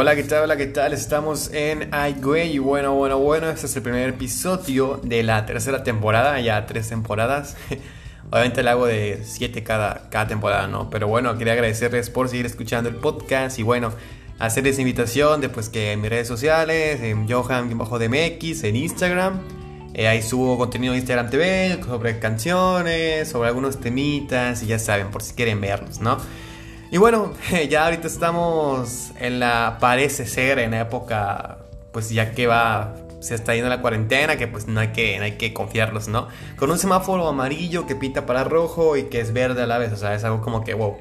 Hola, ¿qué tal? Hola, ¿qué tal? Estamos en iGway y bueno, bueno, bueno, este es el primer episodio de la tercera temporada, ya tres temporadas. Obviamente le hago de siete cada, cada temporada, ¿no? Pero bueno, quería agradecerles por seguir escuchando el podcast y bueno, hacerles invitación de pues que en mis redes sociales, en Johan-DMX, en Instagram, eh, ahí subo contenido de Instagram TV sobre canciones, sobre algunos temitas y ya saben, por si quieren verlos, ¿no? Y bueno, ya ahorita estamos en la, parece ser, en la época, pues ya que va, se está yendo la cuarentena, que pues no hay que, no hay que confiarlos, ¿no? Con un semáforo amarillo que pinta para rojo y que es verde a la vez, o sea, es algo como que wow.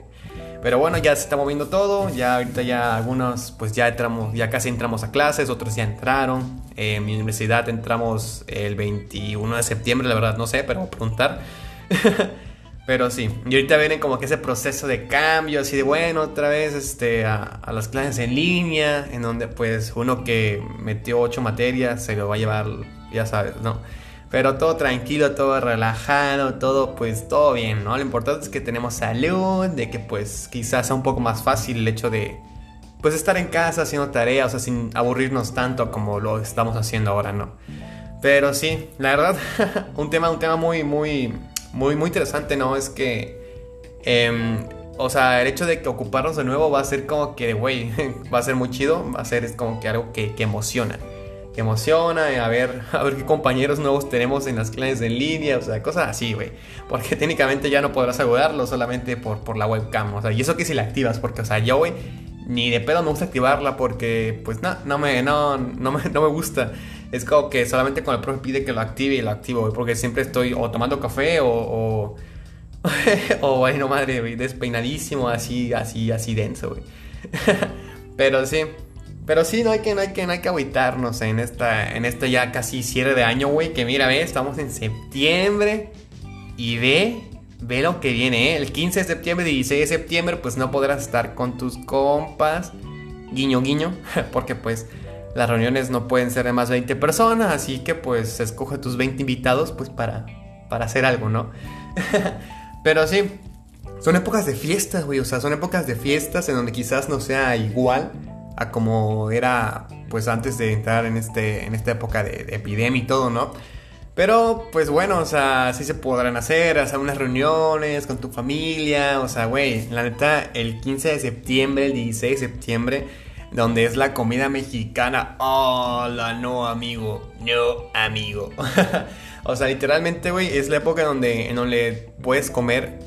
Pero bueno, ya se está moviendo todo, ya ahorita ya algunos, pues ya entramos, ya casi entramos a clases, otros ya entraron. en mi universidad entramos el 21 de septiembre, la verdad no sé, pero voy a preguntar. Pero sí, y ahorita viene como que ese proceso de cambio, así de bueno, otra vez este, a, las clases en línea, en donde pues uno que metió ocho materias se lo va a llevar, ya sabes, ¿no? Pero todo tranquilo, todo relajado, todo pues todo bien, ¿no? Lo importante es que tenemos salud, de que pues quizás sea un poco más fácil el hecho de pues estar en casa haciendo tareas, o sea, sin aburrirnos tanto como lo estamos haciendo ahora, ¿no? Pero sí, la verdad, un tema, un tema muy, muy muy, muy interesante, ¿no? Es que, em, o sea, el hecho de que ocuparnos de nuevo va a ser como que, güey, va a ser muy chido, va a ser como que algo que, que emociona. Que emociona, a ver, a ver qué compañeros nuevos tenemos en las clases en línea, o sea, cosas así, güey. Porque técnicamente ya no podrás saludarlo solamente por, por la webcam, o sea, y eso que si la activas, porque, o sea, yo, güey, ni de pedo me gusta activarla porque, pues, no, no me, no, no me, no me gusta es como que solamente cuando el profe pide que lo active y lo activo, porque siempre estoy o tomando café o, o, o bueno, madre, despeinadísimo, así, así, así denso, güey. pero sí, pero sí, no hay que, no hay que, no hay que agüitarnos en esta, en esta ya casi cierre de año, güey, que mira, ve, estamos en septiembre y ve, ve lo que viene, ¿eh? El 15 de septiembre, 16 de septiembre, pues no podrás estar con tus compas, guiño, guiño, porque pues las reuniones no pueden ser de más de 20 personas, así que pues escoge tus 20 invitados pues para, para hacer algo, ¿no? Pero sí, son épocas de fiestas, güey, o sea, son épocas de fiestas en donde quizás no sea igual a como era pues antes de entrar en, este, en esta época de, epidemia y todo, ¿no? Pero, pues bueno, o sea, sí se podrán hacer, hacer unas reuniones con tu familia, o sea, güey, la neta, el 15 de septiembre, el 16 de septiembre, donde es la comida mexicana. Hola, no, amigo. No, amigo. o sea, literalmente, güey, es la época donde, en donde puedes comer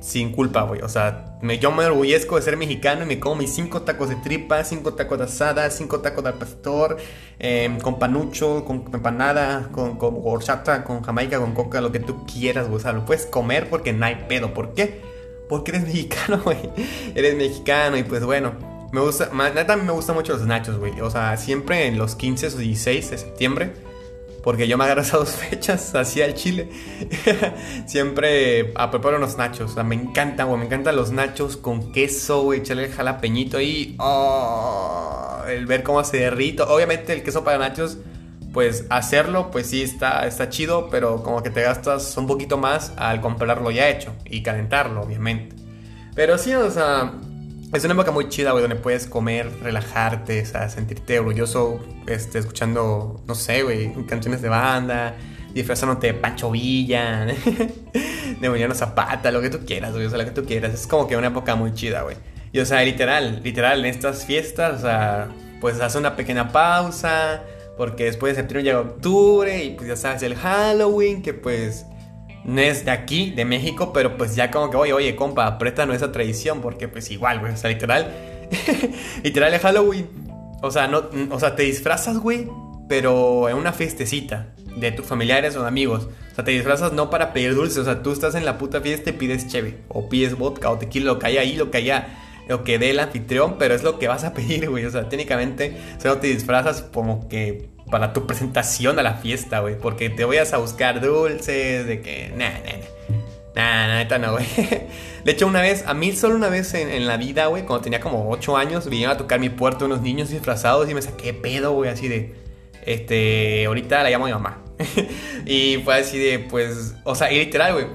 sin culpa, güey. O sea, me, yo me orgullezco de ser mexicano y me como mis cinco tacos de tripa, cinco tacos de asada, cinco tacos de pastor, em, con panucho, con empanada, con, con con jamaica, con coca, lo que tú quieras, güey. O sea, lo puedes comer porque no hay pedo. ¿Por qué? Porque eres mexicano, güey. Eres mexicano y pues bueno. Me gusta, neta me gustan mucho los nachos, güey. O sea, siempre en los 15 o 16 de septiembre. Porque yo me agarro esas dos fechas así al chile. siempre a preparo unos nachos. O sea, me encantan, güey. Me encantan los nachos con queso, güey. Echarle el jalapeñito ahí. Oh, el ver cómo se derrito. Obviamente el queso para nachos, pues hacerlo, pues sí está, está chido. Pero como que te gastas un poquito más al comprarlo ya hecho. Y calentarlo, obviamente. Pero sí, o sea, es una época muy chida, güey, donde puedes comer, relajarte, o sea, sentirte orgulloso, este, escuchando, no sé, güey, canciones de banda, disfrazándote de Pancho Villa, de Emiliano Zapata, lo que tú quieras, güey, o sea, lo que tú quieras. Es como que una época muy chida, güey. Y, o sea, literal, literal, en estas fiestas, o sea, pues hace una pequeña pausa, porque después de septiembre llega octubre y pues ya sabes, el Halloween, que pues no es de aquí, de México, pero pues ya como que, oye, oye, compa, préstanos esa tradición, porque pues igual, güey, o sea, literal, literal es Halloween. O sea, no, o sea, te disfrazas, güey, pero en una fiestecita de tus familiares o amigos. O sea, te disfrazas no para pedir dulces, o sea, tú estás en la puta fiesta y pides cheve, o pides vodka, o tequila, lo que haya ahí, lo que haya, lo que dé el anfitrión, pero es lo que vas a pedir, güey. O sea, técnicamente, solo te disfrazas como que para tu presentación a la fiesta, güey. Porque te vayas a buscar dulces, de que, nah, nah, nah. Nah, neta no, güey. De hecho, una vez, a mí solo una vez en, la vida, güey, cuando tenía como 8 años, vinieron a tocar mi puerto unos niños disfrazados y me saqué pedo, güey, así de. Este, ahorita la llamo a mi mamá. y fue así de, pues, o sea, y literal, güey.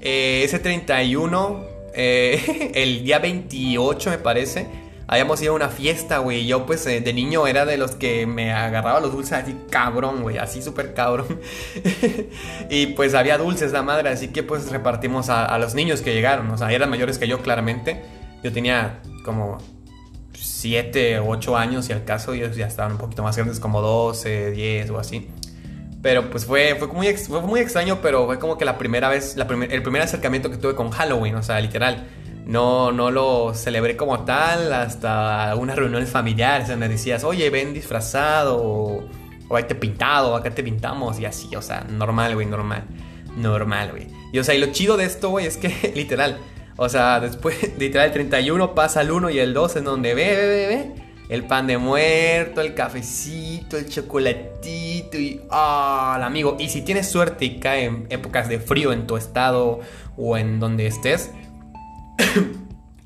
Eh, ese 31, eh, el día 28, me parece, habíamos ido a una fiesta, güey. Yo, pues, eh, de niño era de los que me agarraba los dulces así cabrón, güey. Así súper cabrón. y pues había dulces, la madre. Así que, pues, repartimos a, los niños que llegaron. O sea, eran mayores que yo, claramente. Yo tenía como 7 o 8 años, y al caso, ellos ya estaban un poquito más grandes, como 12, 10 o así. Pero pues fue, fue, muy, fue muy extraño, pero fue como que la primera vez, el primer acercamiento que tuve con Halloween, o sea, literal. No, no lo celebré como tal hasta algunas reuniones familiares donde decías, oye, ven disfrazado o, o te pintado, acá te pintamos y así, o sea, normal, güey, normal. Normal, güey. Y o sea, y lo chido de esto, güey, es que literal, o sea, después, literal, el 31 pasa el 1 y el 2 en donde ve, ve, ve, ve. El pan de muerto, el cafecito, el chocolatito y... ¡Ah, amigo! Y si tienes suerte y cae épocas de frío en tu estado o en donde estés,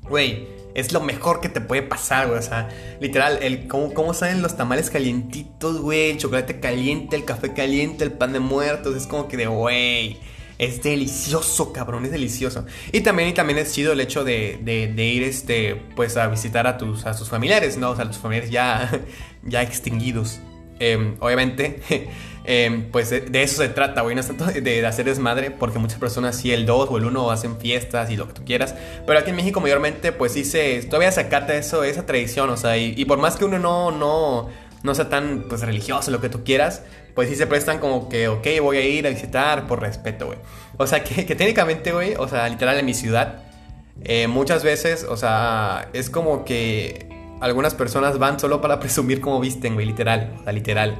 Güey, es lo mejor que te puede pasar, güey. O sea, literal, el, cómo, cómo salen los tamales calientitos, güey. El chocolate caliente, el café caliente, el pan de muertos. Es como que de, güey. Es delicioso, cabrón, es delicioso. Y también, y también es chido el hecho de, de, ir, este, pues, a visitar a tus, a tus familiares, ¿no? O sea, a tus familiares ya, ya extinguidos. Em, obviamente, Em, pues de, eso se trata, güey. No es tanto de, hacer desmadre, porque muchas personas sí el 2 o el 1 hacen fiestas y lo que tú quieras. Pero aquí en México mayormente, pues sí se... Todavía se acata eso, esa tradición, o sea, y, por más que uno no, no, no sea tan pues religioso, lo que tú quieras, pues sí se prestan como que, ok, voy a ir a visitar por respeto, güey. O sea, que, técnicamente, güey, o sea, literal en mi ciudad, eh, muchas veces, o sea, es como que algunas personas van solo para presumir cómo visten, güey, literal, o sea, literal.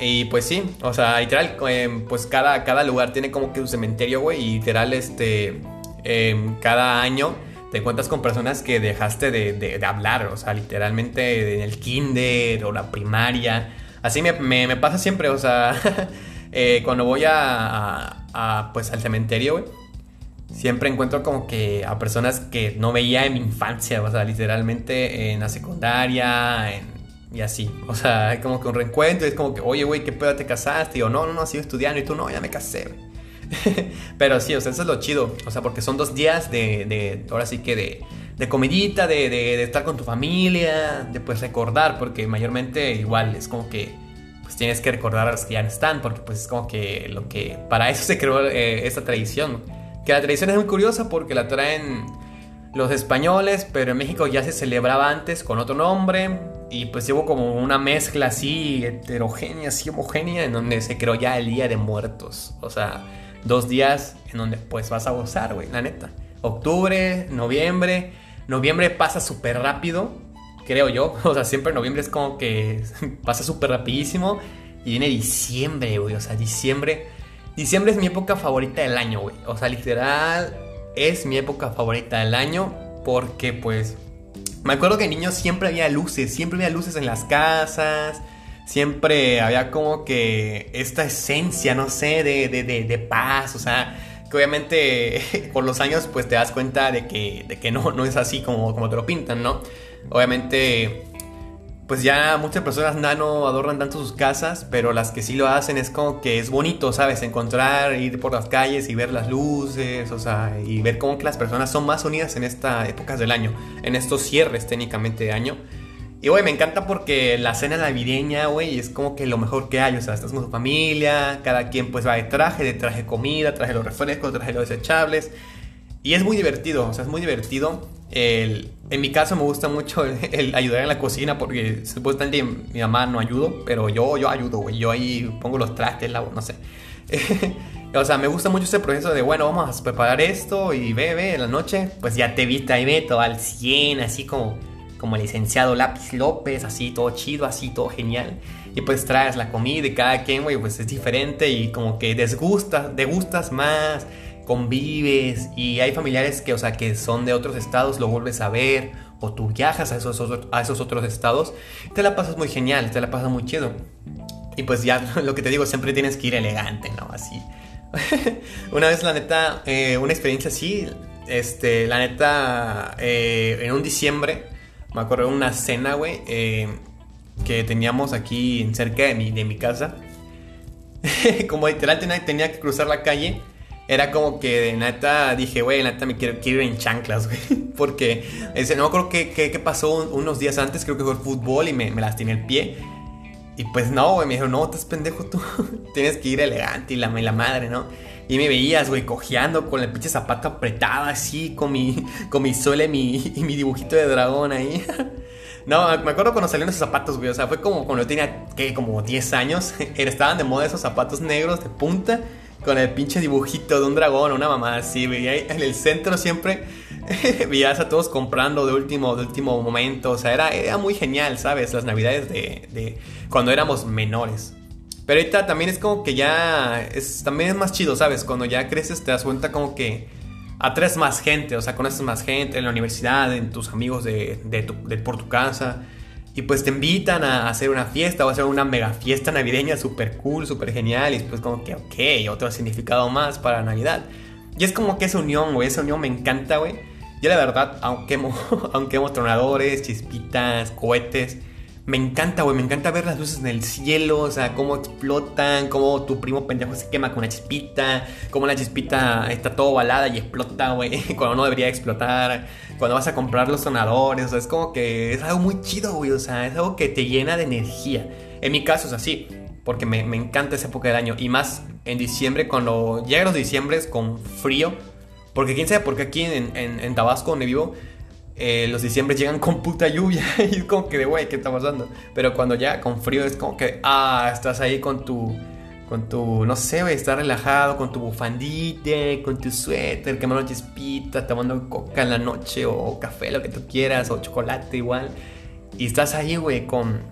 Y pues sí, o sea, literal, em, pues cada, cada lugar tiene como que su cementerio, güey. Y literal, este, em, cada año te encuentras con personas que dejaste de, hablar, o sea, literalmente en el kinder o la primaria. Así me, pasa siempre, o sea, eh, cuando voy a, pues al cementerio, güey, siempre encuentro como que a personas que no veía en mi infancia, o sea, literalmente en la secundaria, en y así. O sea, como que un reencuentro. Es como que, oye, güey, ¿qué pedo te casaste? Y yo, no, no, no, sigo estudiando. Y tú, no, ya me casé, Pero sí, o sea, eso es lo chido. O sea, porque son dos días de, de ahora sí que de, de comidita, de, de, estar con tu familia, de pues recordar, porque mayormente igual es como que pues tienes que recordar a los que ya no están, porque pues es como que lo que, para eso se creó eh, esta tradición. Que la tradición es muy curiosa porque la traen los españoles, pero en México ya se celebraba antes con otro nombre y pues llevo como una mezcla así heterogénea, así homogénea, en donde se creó ya el Día de Muertos. O sea, dos días en donde pues vas a gozar, güey, la neta. Octubre, noviembre. Noviembre pasa súper rápido, creo yo. O sea, siempre noviembre es como que pasa súper rapidísimo. Y viene diciembre, güey. O sea, diciembre. Diciembre es mi época favorita del año, güey. O sea, literal, es mi época favorita del año porque pues me acuerdo que niños siempre había luces, siempre había luces en las casas, siempre había como que esta esencia, no sé, de, de, de, paz, o sea, que obviamente con los años pues te das cuenta de que, de que no, no es así como, como te lo pintan, ¿no? Obviamente pues ya muchas personas no adornan tanto sus casas, pero las que sí lo hacen es como que es bonito, ¿sabes? Encontrar, ir por las calles y ver las luces, o sea, y ver cómo que las personas son más unidas en estas épocas del año, en estos cierres técnicamente de año. Y, güey, me encanta porque la cena navideña, güey, es como que lo mejor que hay. O sea, estás con tu familia, cada quien pues va de traje, de traje comida, traje los refrescos, traje los desechables. Y es muy divertido, o sea, es muy divertido. El, en mi caso me gusta mucho el, ayudar en la cocina porque supuestamente mi mamá no ayudo, pero yo, yo ayudo, güey. Yo ahí pongo los trastes, no sé. o sea, me gusta mucho ese proceso de, bueno, vamos a preparar esto y ve, en la noche, pues ya te viste ahí, ve, todo al 100, así como, como el licenciado Lápiz López, así todo chido, así todo genial. Y pues traes la comida y cada quien, güey, pues es diferente y como que desgusta, degustas más convives y hay familiares que, o sea, que son de otros estados, lo vuelves a ver o tú viajas a esos, a esos otros estados, te la pasas muy genial, te la pasas muy chido. Y pues ya lo que te digo, siempre tienes que ir elegante, ¿no? Así. una vez, la neta, eh, una experiencia así, este, la neta, eh, en un diciembre, me acuerdo una cena, güey, eh, que teníamos aquí cerca de mi, de mi casa. Como literal tenía, tenía que cruzar la calle era como que de neta dije, güey, neta me quiero, quiero ir en chanclas, güey. Porque ese, no creo que, que, pasó unos días antes, creo que fue el fútbol y me, me lastimé el pie. Y pues no, güey, me dijo, no, estás pendejo tú. Tienes que ir elegante y la, la madre, ¿no? Y me veías, güey, cojeando con el pinche zapato apretado así, con mi, con mi suele mi, y mi dibujito de dragón ahí. No, me acuerdo cuando salieron esos zapatos, güey. O sea, fue como cuando yo tenía, ¿qué? Como 10 años. Estaban de moda esos zapatos negros de punta con el pinche dibujito de un dragón, una mamá así, en el centro siempre veías a todos comprando de último, de último momento. O sea, era, era muy genial, ¿sabes? Las navidades de, de cuando éramos menores. Pero ahorita también es como que ya es, también es más chido, ¿sabes? Cuando ya creces te das cuenta como que atraes más gente, o sea, conoces más gente en la universidad, en tus amigos de, de, de por tu casa. Y pues te invitan a hacer una fiesta o a hacer una mega fiesta navideña súper cool, súper genial. Y pues como que, ok, otro significado más para Navidad. Y es como que esa unión, güey, esa unión me encanta, güey. Yo la verdad, aunque hemos, aunque hemos tronadores, chispitas, cohetes, me encanta, güey, me encanta ver las luces en el cielo, o sea, cómo explotan, cómo tu primo pendejo se quema con una chispita, cómo la chispita está todo balada y explota, güey, cuando no debería explotar, cuando vas a comprar los sonadores, o sea, es como que es algo muy chido, güey, o sea, es algo que te llena de energía. En mi caso es así, porque me, encanta esa época del año, y más en diciembre, cuando llegan los diciembres con frío, porque quién sabe por qué aquí en, en Tabasco, donde vivo, eh, los diciembre llegan con puta lluvia y es como que de güey, ¿qué está pasando? Pero cuando ya con frío es como que, ah, estás ahí con tu, con tu, no sé, güey, estás relajado, con tu bufandita, con tu suéter, quemando chispita, tomando coca en la noche o café, lo que tú quieras, o chocolate igual. Y estás ahí, güey, con,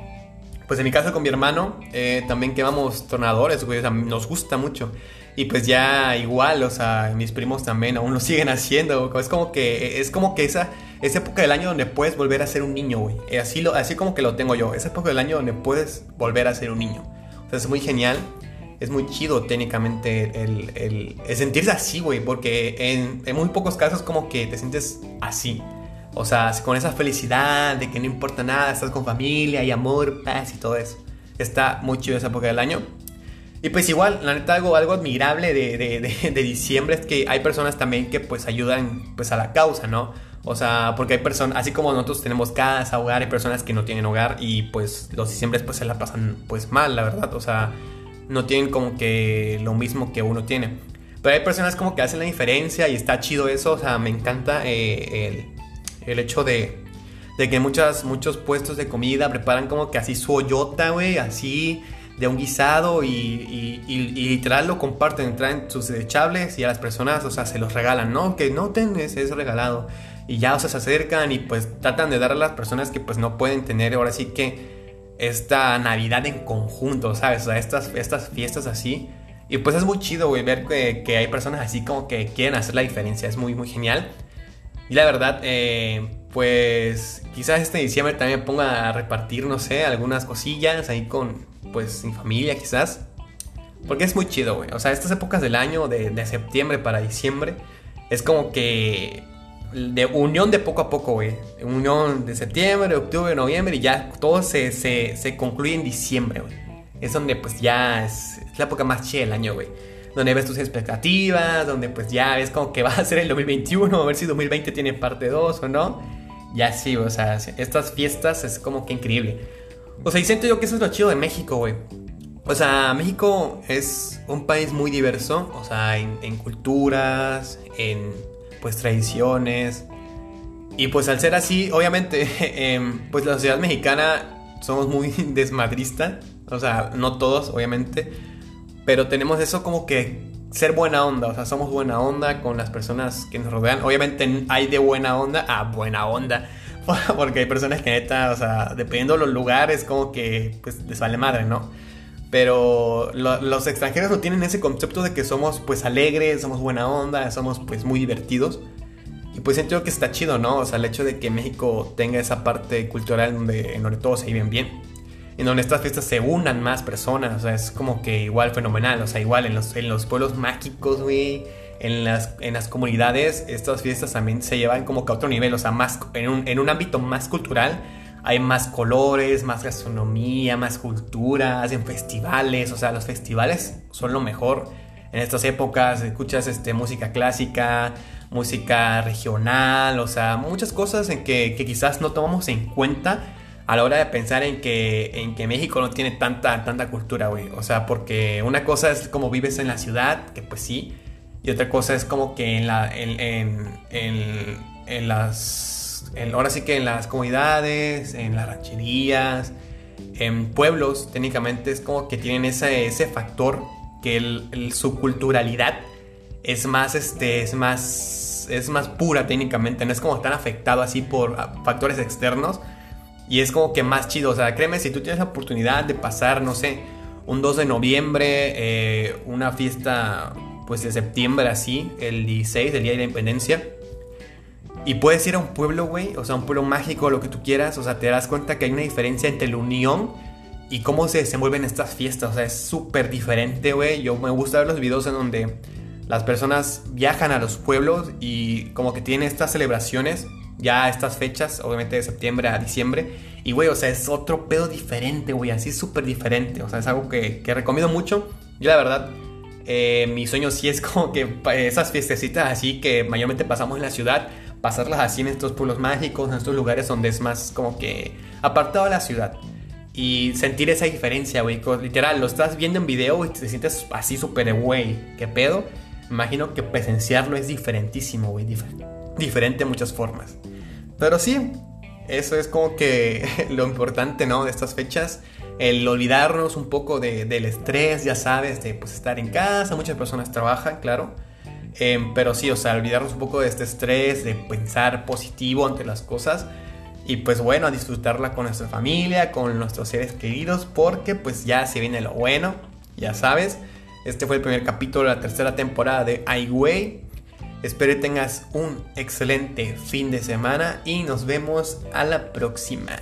pues en mi caso con mi hermano, eh, también quemamos tornadores, güey, o sea, nos gusta mucho. Y pues ya igual, o sea, mis primos también aún lo siguen haciendo. Es como que, es como que esa, esa época del año donde puedes volver a ser un niño, güey. Eh, así, lo, así como que lo tengo yo. Esa época del año donde puedes volver a ser un niño. O sea, es muy genial. Es muy chido técnicamente el, el, sentirse así, güey. Porque en, muy pocos casos como que te sientes así. O sea, con esa felicidad de que no importa nada, estás con familia y amor, paz y todo eso. Está muy chido esa época del año. Y pues igual, la neta, algo, algo admirable de, de, de, diciembre es que hay personas también que pues ayudan pues a la causa, ¿no? O sea, porque hay personas, así como nosotros tenemos casa, hogar, hay personas que no tienen hogar y pues los diciembres pues se la pasan pues mal, la verdad. O sea, no tienen como que lo mismo que uno tiene. Pero hay personas como que hacen la diferencia y está chido eso. O sea, me encanta eh, el, el, hecho de, de que muchas, muchos puestos de comida preparan como que así su hoyota, güey, así de un guisado y, literal lo comparten, traen sus desechables y a las personas, o sea, se los regalan, ¿no? Que no tenés eso regalado. Y ya, o sea, se acercan y pues tratan de dar a las personas que pues no pueden tener ahora sí que esta Navidad en conjunto, ¿sabes? O sea, estas, estas fiestas así. Y pues es muy chido, güey, ver que, que, hay personas así como que quieren hacer la diferencia. Es muy, muy genial. Y la verdad, eh, pues quizás este diciembre también me ponga a repartir, no sé, algunas cosillas ahí con, pues, mi familia quizás. Porque es muy chido, güey. O sea, estas épocas del año, de, septiembre para diciembre, es como que de unión de poco a poco, güey. Unión de septiembre, octubre, noviembre y ya todo se, se, concluye en diciembre, güey. Es donde pues ya es, la época más chida del año, güey. Donde ves tus expectativas, donde pues ya ves como que va a ser el 2021, a ver si 2020 tiene parte 2 o no. Ya sí, o sea, estas fiestas es como que increíble. O sea, y siento yo que eso es lo chido de México, güey. O sea, México es un país muy diverso, o sea, en, culturas, en pues tradiciones. Y pues al ser así, obviamente, em, pues la sociedad mexicana somos muy desmadrista. O sea, no todos, obviamente. Pero tenemos eso como que ser buena onda. O sea, somos buena onda con las personas que nos rodean. Obviamente hay de buena onda a buena onda. Porque hay personas que neta, o sea, dependiendo de los lugares, como que pues les vale madre, ¿no? Pero los extranjeros no tienen ese concepto de que somos pues alegres, somos buena onda, somos pues muy divertidos. Y pues siento que está chido, ¿no? O sea, el hecho de que México tenga esa parte cultural donde, en donde todos se viven bien. En donde estas fiestas se unan más personas. O sea, es como que igual fenomenal. O sea, igual en los, en los pueblos mágicos, güey en las, en las comunidades estas fiestas también se llevan como que a otro nivel, o sea, más, en, un, en un ámbito más cultural hay más colores, más gastronomía, más cultura, hacen festivales, o sea, los festivales son lo mejor en estas épocas, escuchas este, música clásica, música regional, o sea, muchas cosas en que, quizás no tomamos en cuenta a la hora de pensar en que, en que México no tiene tanta, tanta cultura, güey. O sea, porque una cosa es como vives en la ciudad, que pues sí, y otra cosa es como que en la, en, en, en, las, ahora sí que en las comunidades, en las rancherías, en pueblos, técnicamente es como que tienen ese, ese factor que el, su culturalidad es más, este, es más, es más pura técnicamente, no es como tan afectado así por factores externos y es como que más chido, o sea, créeme, si tú tienes la oportunidad de pasar, no sé, un 2 de noviembre, eh, una fiesta pues de septiembre así, el 16, del Día de la Independencia, y puedes ir a un pueblo, güey, o sea, un pueblo mágico, lo que tú quieras, o sea, te das cuenta que hay una diferencia entre la unión y cómo se desenvuelven estas fiestas, o sea, es súper diferente, güey. Yo me gusta ver los videos en donde las personas viajan a los pueblos y como que tienen estas celebraciones, ya estas fechas, obviamente de septiembre a diciembre. Y, güey, o sea, es otro pedo diferente, güey, así súper diferente. O sea, es algo que, que recomiendo mucho. Yo, la verdad, eh, mi sueño sí es como que esas fiestecitas así que mayormente pasamos en la ciudad, pasarlas así en estos pueblos mágicos, en estos lugares donde es más como que apartado de la ciudad. Y sentir esa diferencia, güey. Literal, lo estás viendo en video y te sientes así súper, güey. ¿Qué pedo? Imagino que presenciarlo es diferentísimo, güey. diferente de muchas formas. Pero sí, eso es como que lo importante, ¿no? De estas fechas. El olvidarnos un poco del estrés, ya sabes, de pues estar en casa. Muchas personas trabajan, claro. Em, pero sí, o sea, olvidarnos un poco de este estrés, de pensar positivo ante las cosas y pues bueno, a disfrutarla con nuestra familia, con nuestros seres queridos, porque pues ya se viene lo bueno, ya sabes. Este fue el primer capítulo de la tercera temporada de Way Espero que tengas un excelente fin de semana y nos vemos a la próxima.